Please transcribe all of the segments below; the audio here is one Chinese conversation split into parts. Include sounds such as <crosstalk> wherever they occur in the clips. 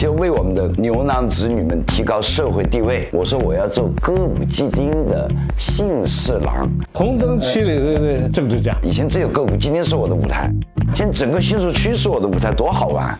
就为我们的牛郎织女们提高社会地位。我说我要做歌舞伎町的姓氏郎，红灯区里的的政治家。以前只有歌舞伎町是我的舞台，现在整个新宿区是我的舞台，多好玩！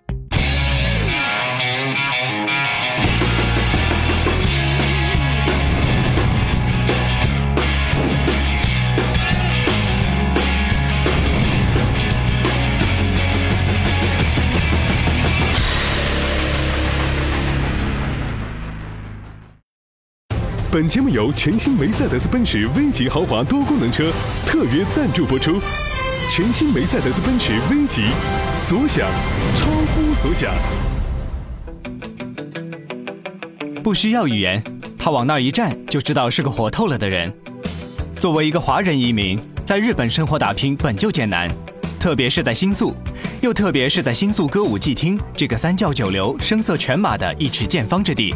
本节目由全新梅赛德斯奔驰 V 级豪华多功能车特约赞助播出。全新梅赛德斯奔驰 V 级，所想超乎所想。不需要语言，他往那儿一站就知道是个活透了的人。作为一个华人移民，在日本生活打拼本就艰难，特别是在新宿，又特别是在新宿歌舞伎町这个三教九流、声色犬马的一尺见方之地。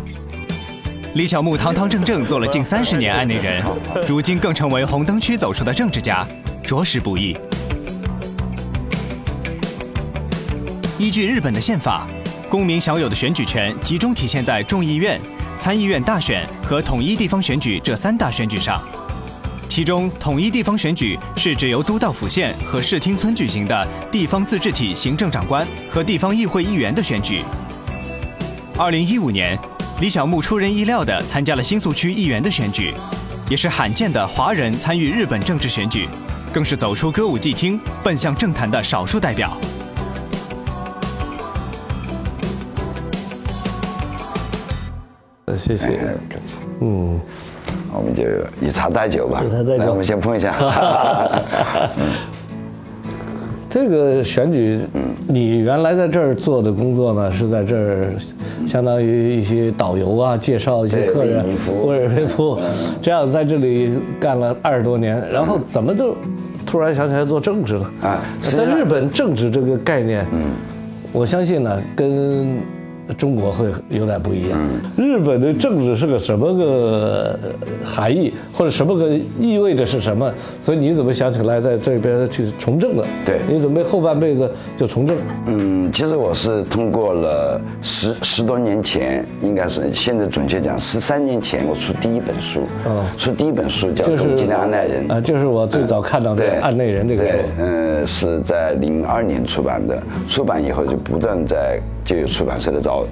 李小牧堂堂正正做了近三十年案内人，如今更成为红灯区走出的政治家，着实不易。依据日本的宪法，公民享有的选举权集中体现在众议院、参议院大选和统一地方选举这三大选举上。其中，统一地方选举是指由都道府县和市町村举行的地方自治体行政长官和地方议会议员的选举。二零一五年。李小牧出人意料地参加了新宿区议员的选举，也是罕见的华人参与日本政治选举，更是走出歌舞伎厅奔向政坛的少数代表。谢谢，嗯，我们就以茶代酒吧，以茶代酒，我们先碰一下。<laughs> 这个选举，你原来在这儿做的工作呢，是在这儿，相当于一些导游啊，介绍一些客人，为人服务，这样在这里干了二十多年，然后怎么就突然想起来做政治了？啊，在日本政治这个概念，嗯，我相信呢，跟。中国会有点不一样。日本的政治是个什么个含义，或者什么个意味着是什么？所以你怎么想起来在这边去从政的？对你准备后半辈子就从政？嗯，其实我是通过了十十多年前，应该是现在准确讲十三年前，我出第一本书。哦，出第一本书叫《东京的案内人》啊，就是我最早看到的《案内人》这个书。对，嗯，是在零二年出版的。出版以后就不断在。就有出版社的找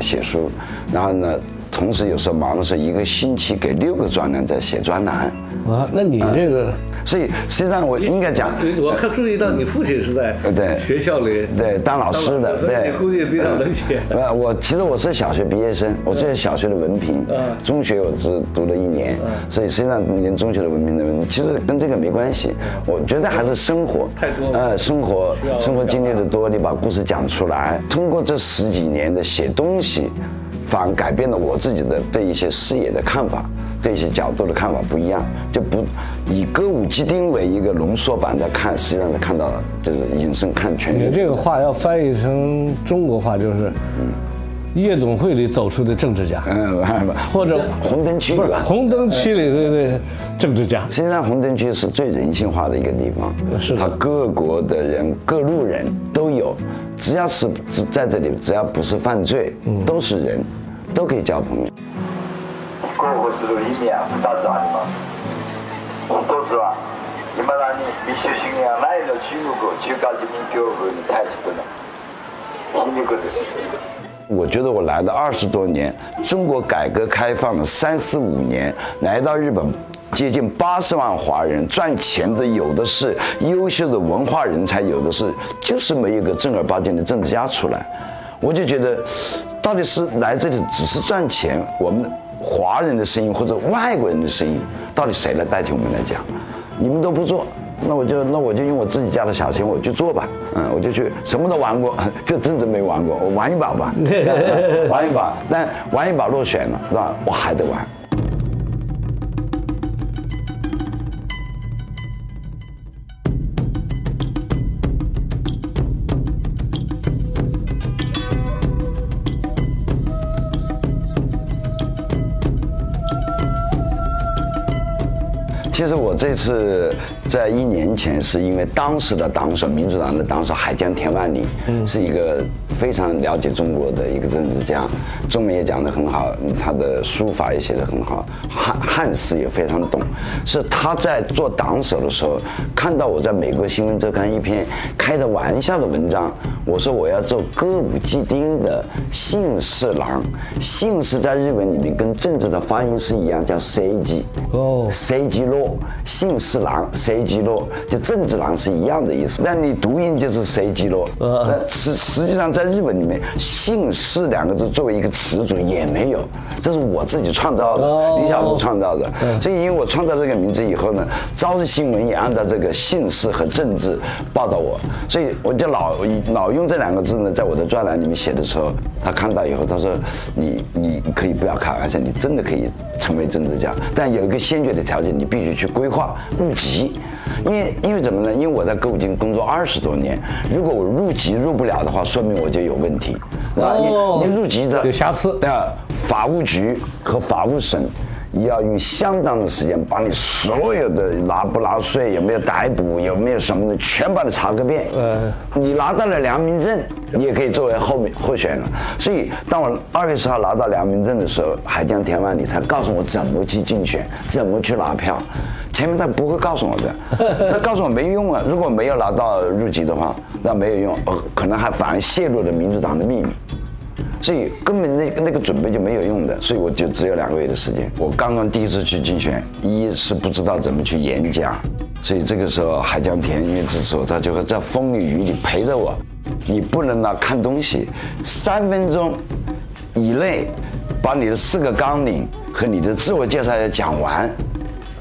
写书，然后呢，同时有时候忙的时候，一个星期给六个专栏在写专栏。啊，那你这个，所以实际上我应该讲，我看注意到你父亲是在对学校里对当老师的，对，估计比较能写。呃，<laughs> 我其实我是小学毕业生，我只有小学的文凭，中学我只读了一年，所以实际上连中学的文凭都没有。其实跟这个没关系，我觉得还是生活，太多呃，生活生活经历的多，你把故事讲出来，通过这十几年的写东西，反而改变了我自己的对一些事业的看法。这些角度的看法不一样，就不以歌舞伎町为一个浓缩版的看，实际上是看到了，就是隐身看全。你这个话要翻译成中国话，就是，嗯，夜总会里走出的政治家，嗯，<laughs> 或者红灯区不是红灯区里的的政治家。实际上，红灯区是最人性化的一个地方，是他各国的人、各路人都有，只要是在这里，只要不是犯罪，都是人，都可以交朋友。候是意味啊，二つあります。一つは今だに民主主義がないの中国中華人民共和国に対しての皮肉です。我觉得我来了二十多年，中国改革开放了三十五年，来到日本，接近八十万华人，赚钱的有的是，优秀的文化人才有的是，就是没有个正儿八经的政治家出来。我就觉得，到底是来这里只是赚钱，我们。 华人的声音或者外国人的声音，到底谁来代替我们来讲？你们都不做，那我就那我就用我自己家的小钱我去做吧。嗯，我就去什么都玩过，<laughs> 就真正没玩过，我玩一把吧，玩一把。但玩一把落选了，是吧？我还得玩。其实我这次在一年前是因为当时的党首，民主党的党首海江田万里，是一个非常了解中国的一个政治家，中文也讲得很好，他的书法也写得很好，汉汉诗也非常懂。是他在做党首的时候，看到我在美国新闻周刊一篇开的玩笑的文章，我说我要做歌舞伎町的姓氏郎，姓氏在日文里面跟政治的发音是一样，叫 C G 哦，C G 洛，姓氏郎 C G 洛，就政治郎是一样的意思，但你读音就是随机落。呃，实实际上在日本里面，姓氏两个字作为一个词组也没有，这是我自己创造的，李小璐创造的。所以因为我创造这个名字以后呢，朝日新闻也按照这个姓氏和政治报道我，所以我就老老用这两个字呢，在我的专栏里面写的时候，他看到以后，他说你你可以不要开玩笑，你真的可以成为政治家，但有一个先决的条件，你必须去规划入籍，因为因为怎么呢？因为我在歌舞厅工作二十多年，如果我入籍入不了的话，说明我就有问题，啊，你你入籍的有瑕疵的法务局和法务省。要用相当的时间把你所有的拿不拿税、有没有逮捕、有没有什么的，全把它查个遍。呃，你拿到了良民证，你也可以作为候候选人。所以，当我二月十号拿到良民证的时候，海江田万里才告诉我怎么去竞选，怎么去拿票。前面他不会告诉我的，<laughs> 他告诉我没用啊。如果没有拿到入籍的话，那没有用，呃，可能还反而泄露了民主党的秘密。所以根本那个那个准备就没有用的，所以我就只有两个月的时间。我刚刚第一次去竞选，一是不知道怎么去演讲，所以这个时候海江田因为支持我，他就会在风里雨里陪着我。你不能拿看东西，三分钟以内把你的四个纲领和你的自我介绍要讲完。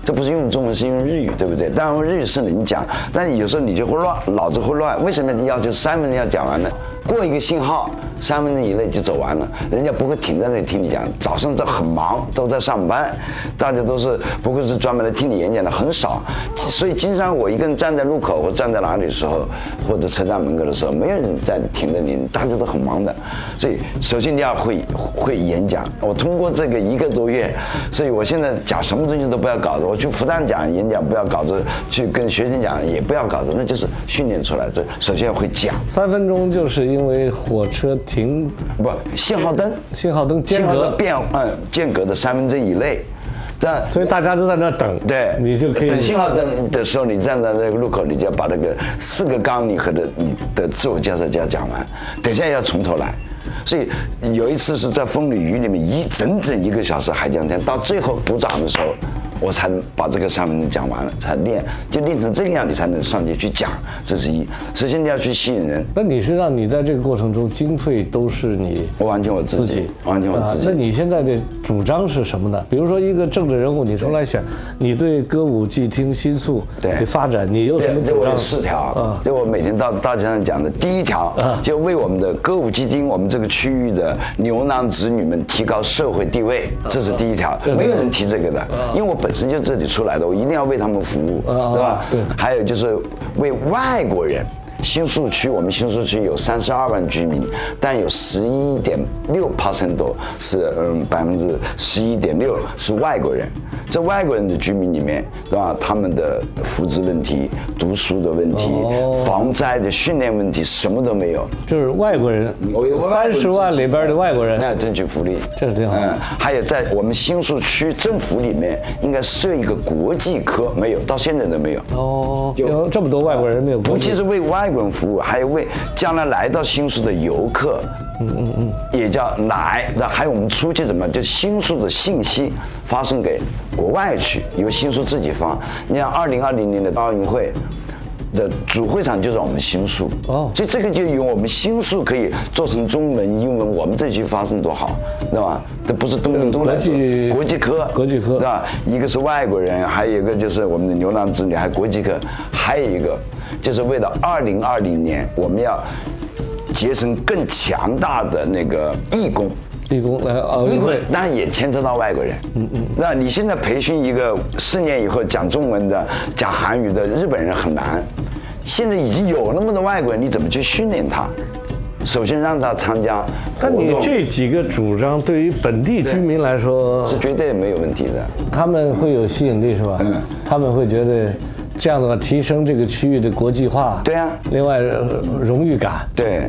这不是用中文，是用日语，对不对？当然日语是能讲，但有时候你就会乱，脑子会乱。为什么你要求三分钟要讲完呢？过一个信号，三分钟以内就走完了，人家不会停在那里听你讲。早上都很忙，都在上班，大家都是不会是专门来听你演讲的，很少。所以经常我一个人站在路口或站在哪里的时候，或者车站门口的时候，没有人在停着你，大家都很忙的。所以首先你要会会演讲。我通过这个一个多月，所以我现在讲什么东西都不要搞着，我去复旦讲演讲不要搞着，去跟学生讲也不要搞着，那就是训练出来。这首先要会讲。三分钟就是一。因为火车停不信号灯，信号灯间隔变嗯间隔的三分钟以内，但所以大家都在那等，对，你就可以等信号灯的时候，你站在那个路口，你就要把那个四个纲你和的你的自我介绍就要讲完，等下要从头来。所以有一次是在风里雨里面一整整一个小时海江天，到最后鼓掌的时候。我才能把这个三分钟讲完了，才练，就练成这个样，你才能上去去讲。这是一，首先你要去吸引人。那你是让你在这个过程中经费都是你，我完全我自己，完全我自己。那你现在的主张是什么呢？比如说一个政治人物，你出来选，你对歌舞伎厅新宿的发展，你有什么主张？四条啊，就我每天到大街上讲的第一条，就为我们的歌舞伎町，我们这个区域的牛郎织女们提高社会地位，这是第一条。没有人提这个的，因为我。本身就这里出来的，我一定要为他们服务，对吧？对。还有就是为外国人。新宿区，我们新宿区有三十二万居民，但有十一点六 percent 多是嗯百分之十一点六是外国人。这外国人的居民里面，对吧？他们的福祉问题、读书的问题、防灾的训练问题，什么都没有。就是外国人，三十万里边的外国人，那争取福利，这是挺好。嗯，还有在我们新宿区政府里面，应该设一个国际科，没有，到现在都没有。哦，有这么多外国人没有？不仅是为外。服务还有为将来来到新宿的游客，嗯嗯嗯，也叫来，那还有我们出去怎么就新宿的信息发送给国外去，由新宿自己发。你像二零二零年的奥运会的主会场就在我们新宿哦，所以这个就由我们新宿可以做成中文、英文，我们这去发送多好，对吧？这不是东东东国际国际科，国际科，对吧？一个是外国人，还有一个就是我们的牛郎织女，还国际科，还有一个。就是为了二零二零年，我们要结成更强大的那个义工，义工来奥运会，那也牵扯到外国人。嗯嗯，那你现在培训一个四年以后讲中文的、讲韩语的日本人很难，现在已经有那么多外国人，你怎么去训练他？首先让他参加。但你这几个主张对于本地居民来说是绝对没有问题的，他们会有吸引力是吧？嗯，他们会觉得。这样的话提升这个区域的国际化。对啊。另外，荣誉感。对。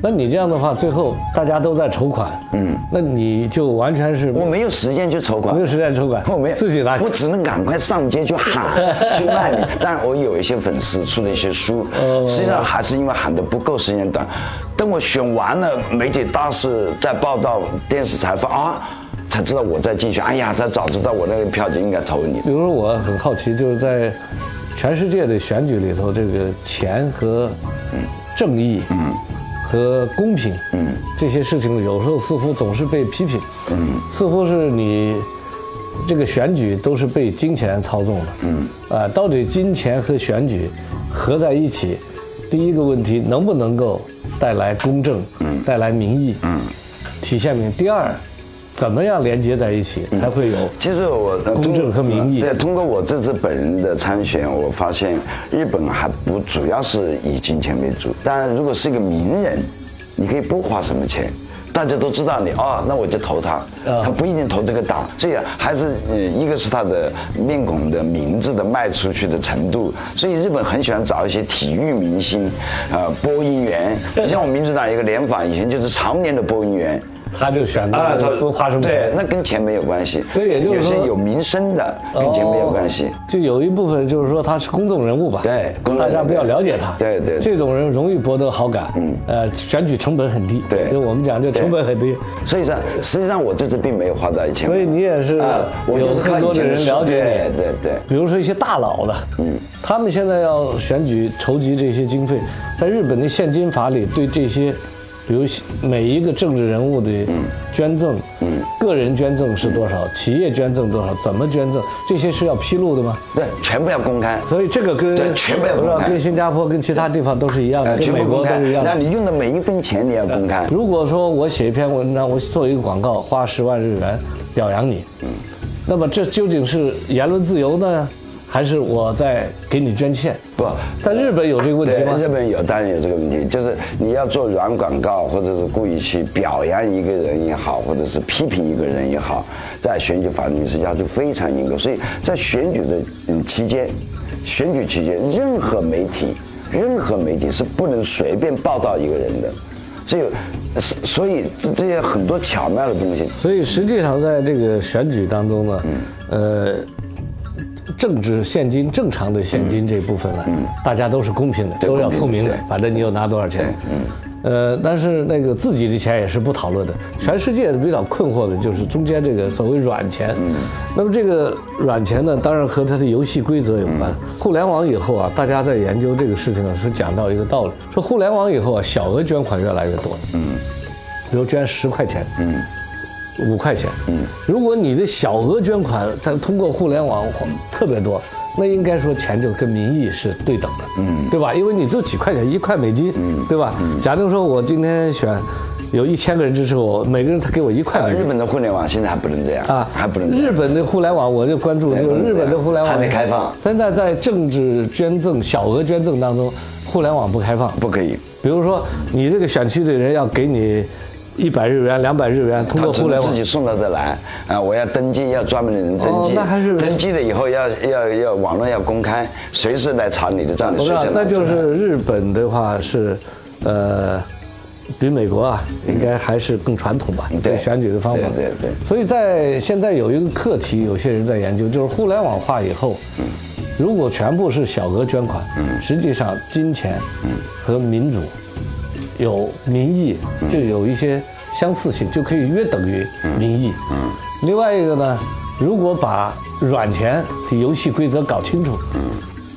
那你这样的话，最后大家都在筹款，嗯，那你就完全是我没有时间去筹款，没有时间筹款，我没有自己拿，我只能赶快上街去喊 <laughs> 去卖米。当然，我有一些粉丝出了一些书，实际上还是因为喊的不够时间短。等我选完了，媒体大肆在报道、电视采访啊，才知道我在竞选。哎呀，他早知道我那个票就应该投你。比如说，我很好奇，就是在全世界的选举里头，这个钱和正义，嗯。和公平，嗯，这些事情有时候似乎总是被批评，嗯，似乎是你这个选举都是被金钱操纵的，嗯，啊，到底金钱和选举合在一起，第一个问题能不能够带来公正，嗯，带来民意，嗯，体现民？第二。怎么样连接在一起才会有？其实我公正和民意。对，通过我这次本人的参选，我发现日本还不主要是以金钱为主。当然，如果是一个名人，你可以不花什么钱，大家都知道你啊，那我就投他。他不一定投这个党，所以还是呃，一个是他的面孔的名字的卖出去的程度。所以日本很喜欢找一些体育明星，啊，播音员。你像我们民主党一个联访，以前就是常年的播音员。他就选啊，他不花什么对，那跟钱没有关系。所以也就是说，有名声的跟钱没有关系。就有一部分就是说他是公众人物吧？对，大家比较了解他。对对，这种人容易博得好感。嗯，呃，选举成本很低。对，就我们讲，就成本很低。所以说，实际上我这次并没有花到一千。所以你也是有更多的人了解你。对对。比如说一些大佬的，嗯，他们现在要选举筹集这些经费，在日本的现金法里对这些。比如每一个政治人物的捐赠，嗯，个人捐赠是多少，企业捐赠多少，怎么捐赠，这些是要披露的吗？对，全部要公开。所以这个跟对全部要公开，跟新加坡跟其他地方都是一样的，跟美国都是一样。那你用的每一分钱你要公开。如果说我写一篇文章，我做一个广告，花十万日元表扬你，嗯，那么这究竟是言论自由呢？还是我在给你捐钱？不在日本有这个问题吗？日本有，当然有这个问题。就是你要做软广告，或者是故意去表扬一个人也好，或者是批评一个人也好，在选举法律是要求非常严格。所以在选举的嗯期间，选举期间，任何媒体，任何媒体是不能随便报道一个人的。所以，所以这这些很多巧妙的东西。所以实际上在这个选举当中呢，嗯呃。政治现金正常的现金这部分呢，大家都是公平的，都要透明的。反正你有拿多少钱，呃，但是那个自己的钱也是不讨论的。全世界比较困惑的就是中间这个所谓软钱。那么这个软钱呢，当然和它的游戏规则有关。互联网以后啊，大家在研究这个事情啊，是讲到一个道理：说互联网以后啊，小额捐款越来越多。嗯，比如捐十块钱。嗯。五块钱，嗯，如果你的小额捐款在通过互联网特别多，那应该说钱就跟民意是对等的，嗯，对吧？因为你就几块钱，一块美金，嗯，对吧？嗯假定说我今天选，有一千个人支持我，每个人才给我一块美金。日本的互联网现在还不能这样啊，还不能。日本的互联网我就关注，就日本的互联网还没开放。现在在政治捐赠、小额捐赠当中，互联网不开放，不可以。比如说你这个选区的人要给你。一百日元、两百日元，通过互联网自己送到这来啊！我要登记，要专门的人登记。那还是登记了以后要要要网络要公开，随时来查你的账的。不是，那就是日本的话是，呃，比美国啊，应该还是更传统吧？对选举的方法。对对。所以在现在有一个课题，有些人在研究，就是互联网化以后，如果全部是小额捐款，实际上金钱和民主。有民意就有一些相似性，就可以约等于民意。嗯，另外一个呢，如果把软钱的游戏规则搞清楚，嗯，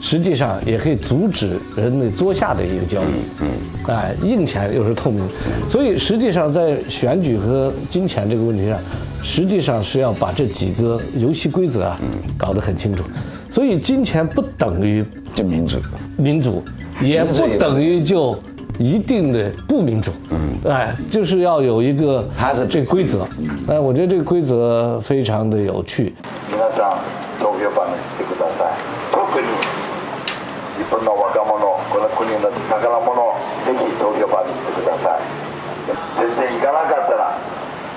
实际上也可以阻止人类作下的一个交易。嗯，哎，硬钱又是透明，所以实际上在选举和金钱这个问题上，实际上是要把这几个游戏规则啊搞得很清楚。所以金钱不等于就民主，民主也不等于就。一定的不民主，嗯，哎，就是要有一个还是这规则，哎，我觉得这个规则非常的有趣。皆さん投票箱に来てください。特に日本の若者、この国の宝物、ぜひ投票箱に来てください。全然行かなかったら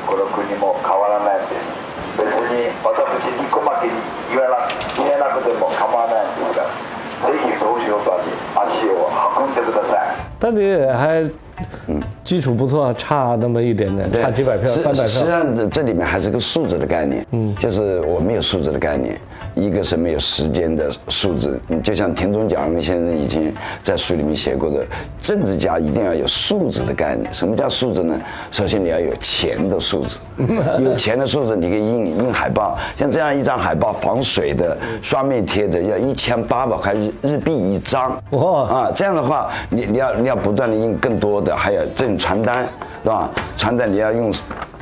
この国も変わらないんです別に私に小牧に言えな言えなくても構わないんですがぜひ投票場に足を運んでください但你还基础不错，差那么一点点，差几百票、三百票。实际上这这里面还是个数字的概念，嗯，就是我们有数字的概念。一个是没有时间的数字，就像田中角荣先生以前在书里面写过的，政治家一定要有数字的概念。什么叫数字呢？首先你要有钱的数字，<laughs> 有钱的数字你可以印印海报，像这样一张海报防水的双面贴的要一千八百块日日币一张，哇啊，这样的话你你要你要不断的印更多的，还有这种传单，是吧？传单你要用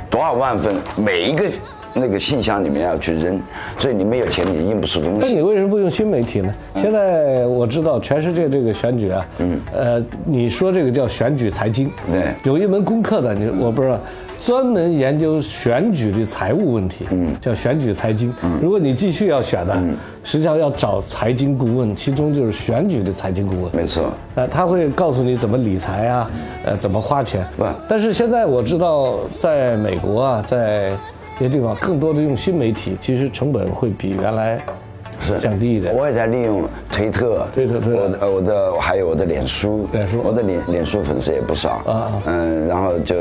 多少万份，每一个。那个信箱里面要去扔，所以你没有钱，你印不出东西。那你为什么不用新媒体呢？现在我知道全世界这个选举啊，嗯，呃，你说这个叫选举财经，对，有一门功课的，你我不知道，专门研究选举的财务问题，嗯，叫选举财经。如果你继续要选的，实际上要找财经顾问，其中就是选举的财经顾问。没错，呃，他会告诉你怎么理财啊，呃，怎么花钱。是但是现在我知道，在美国啊，在这些地方更多的用新媒体，其实成本会比原来是降低一点。我也在利用推特，推特，推特，我的我的还有我的脸书，脸书，我的脸脸书粉丝也不少啊。嗯，然后就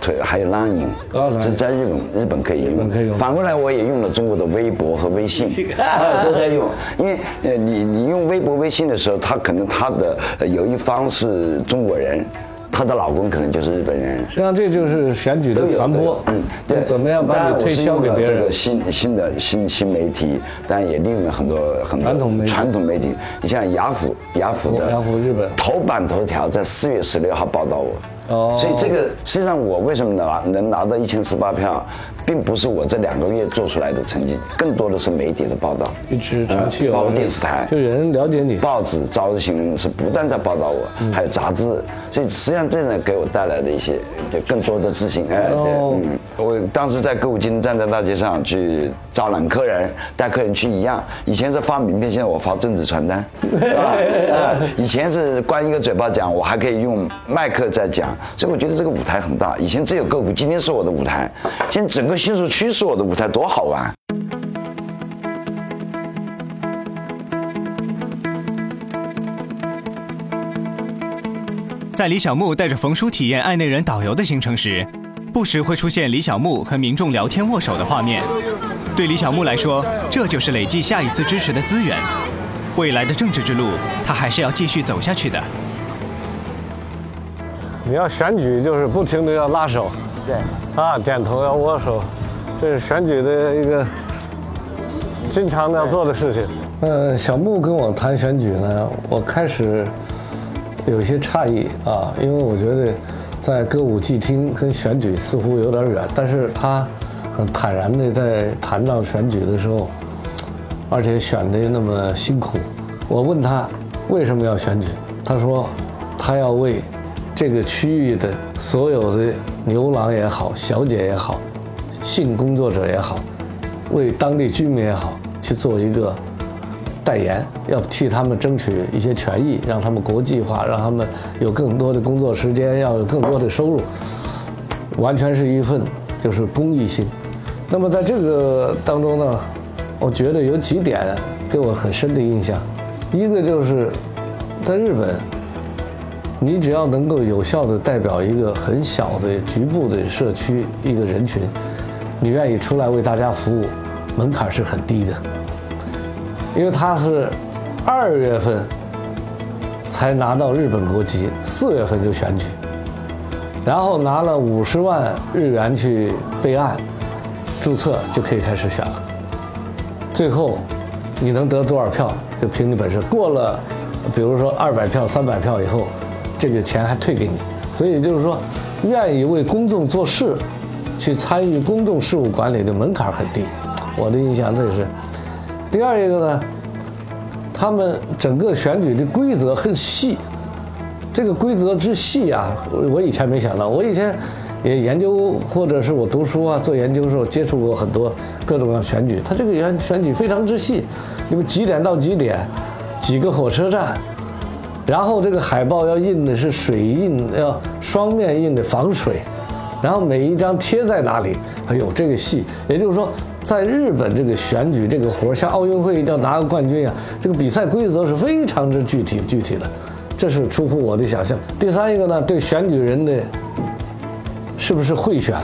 推还有 Line，是在日本日本可以用，可以用。反过来我也用了中国的微博和微信，<laughs> 都在用。因为呃你你用微博微信的时候，他可能他的有一方是中国人。她的老公可能就是日本人，实际上这就是选举的传播，嗯，对，怎么样把你推销给别人？这个新新的新新媒体，当然也利用了很多很多传统媒体。传统媒体，你像雅虎，雅虎的雅虎日本。头版头条在四月十六号报道我，哦，所以这个实际上我为什么拿能拿到一千四八票？并不是我这两个月做出来的成绩，更多的是媒体的报道，一直长期有，包括电视台，就有人了解你，报纸、朝日新闻是不断在报道我，还有杂志，所以实际上这呢给我带来的一些就更多的自信。哎，对，嗯，我当时在歌舞厅站在大街上去招揽客人，带客人去一样，以前是发名片，现在我发政治传单，<laughs> 啊，以前是关一个嘴巴讲，我还可以用麦克在讲，所以我觉得这个舞台很大。以前只有歌舞，今天是我的舞台，现在整个。新宿区是我的舞台，多好玩！在李小牧带着冯叔体验爱内人导游的行程时，不时会出现李小牧和民众聊天握手的画面。对李小牧来说，这就是累计下一次支持的资源。未来的政治之路，他还是要继续走下去的。你要选举，就是不停的要拉手。对，啊，点头要握手，这是选举的一个经常要做的事情。嗯，小木跟我谈选举呢，我开始有些诧异啊，因为我觉得在歌舞伎厅跟选举似乎有点远，但是他很坦然的在谈到选举的时候，而且选的那么辛苦。我问他为什么要选举，他说他要为。这个区域的所有的牛郎也好，小姐也好，性工作者也好，为当地居民也好，去做一个代言，要替他们争取一些权益，让他们国际化，让他们有更多的工作时间，要有更多的收入，完全是一份就是公益性。那么在这个当中呢，我觉得有几点给我很深的印象，一个就是在日本。你只要能够有效地代表一个很小的局部的社区一个人群，你愿意出来为大家服务，门槛是很低的。因为他是二月份才拿到日本国籍，四月份就选举，然后拿了五十万日元去备案注册就可以开始选了。最后你能得多少票就凭你本事，过了比如说二百票、三百票以后。这个钱还退给你，所以就是说，愿意为公众做事，去参与公众事务管理的门槛很低。我的印象这是。第二一个呢，他们整个选举的规则很细，这个规则之细啊，我以前没想到。我以前也研究或者是我读书啊做研究的时候接触过很多各种各样选举，他这个选选举非常之细，因为几点到几点，几个火车站。然后这个海报要印的是水印，要双面印的防水，然后每一张贴在哪里，哎呦，这个细，也就是说，在日本这个选举这个活像奥运会要拿个冠军呀，这个比赛规则是非常之具体具体的，这是出乎我的想象。第三一个呢，对选举人的是不是贿选，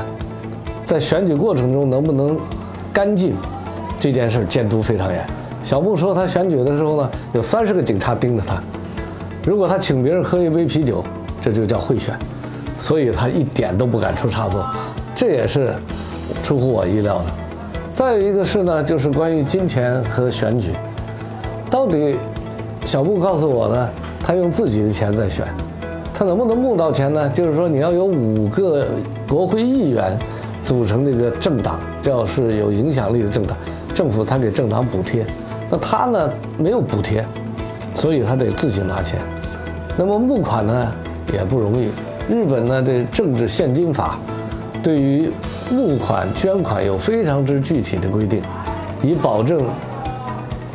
在选举过程中能不能干净，这件事监督非常严。小布说他选举的时候呢，有三十个警察盯着他，如果他请别人喝一杯啤酒，这就叫贿选。所以他一点都不敢出差错，这也是出乎我意料的。再有一个是呢，就是关于金钱和选举，到底小布告诉我呢，他用自己的钱在选，他能不能募到钱呢？就是说你要有五个国会议员组成这个政党，要是有影响力的政党，政府才给政党补贴。那他呢没有补贴，所以他得自己拿钱。那么募款呢也不容易。日本呢这政治现金法，对于募款捐款有非常之具体的规定，以保证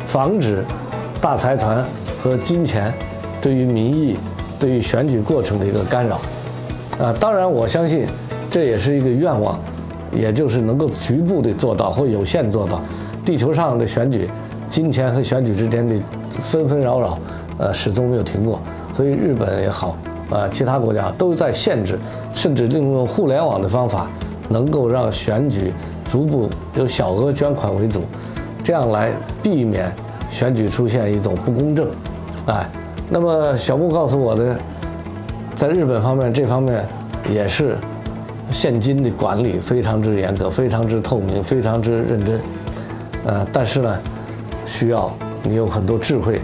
防止大财团和金钱对于民意、对于选举过程的一个干扰。啊，当然我相信这也是一个愿望，也就是能够局部的做到或有限做到。地球上的选举，金钱和选举之间的纷纷扰扰，呃，始终没有停过。所以日本也好。啊，其他国家都在限制，甚至利用互联网的方法，能够让选举逐步由小额捐款为主，这样来避免选举出现一种不公正。哎，那么小布告诉我的，在日本方面这方面也是现金的管理非常之严格，非常之透明，非常之认真。呃，但是呢，需要你有很多智慧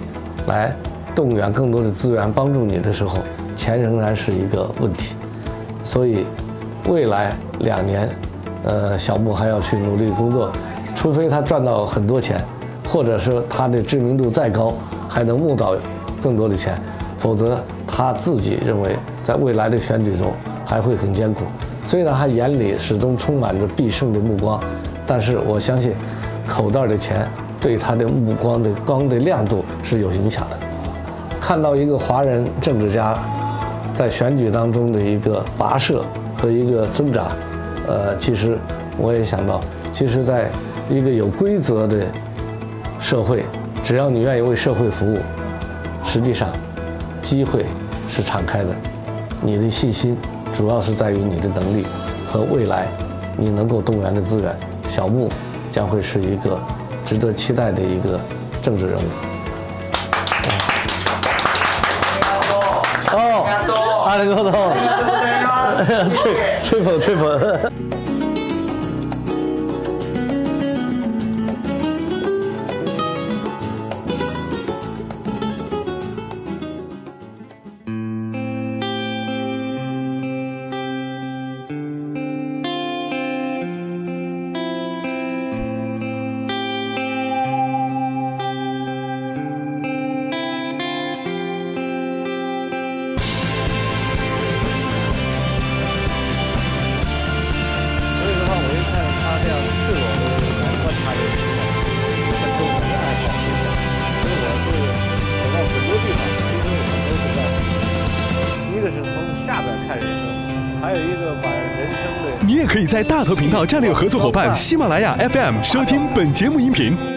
来动员更多的资源帮助你的时候。钱仍然是一个问题，所以未来两年，呃，小木还要去努力工作，除非他赚到很多钱，或者说他的知名度再高，还能募到更多的钱，否则他自己认为在未来的选举中还会很艰苦。虽然他眼里始终充满着必胜的目光，但是我相信，口袋的钱对他的目光的光的亮度是有影响的。看到一个华人政治家。在选举当中的一个跋涉和一个挣扎，呃，其实我也想到，其实在一个有规则的社会，只要你愿意为社会服务，实际上机会是敞开的。你的信心主要是在于你的能力和未来你能够动员的资源。小木将会是一个值得期待的一个政治人物。ありがとう。<laughs> 吹风，吹风。你也 在大头频道战略合作伙伴喜马拉雅 FM 收听本节目音频。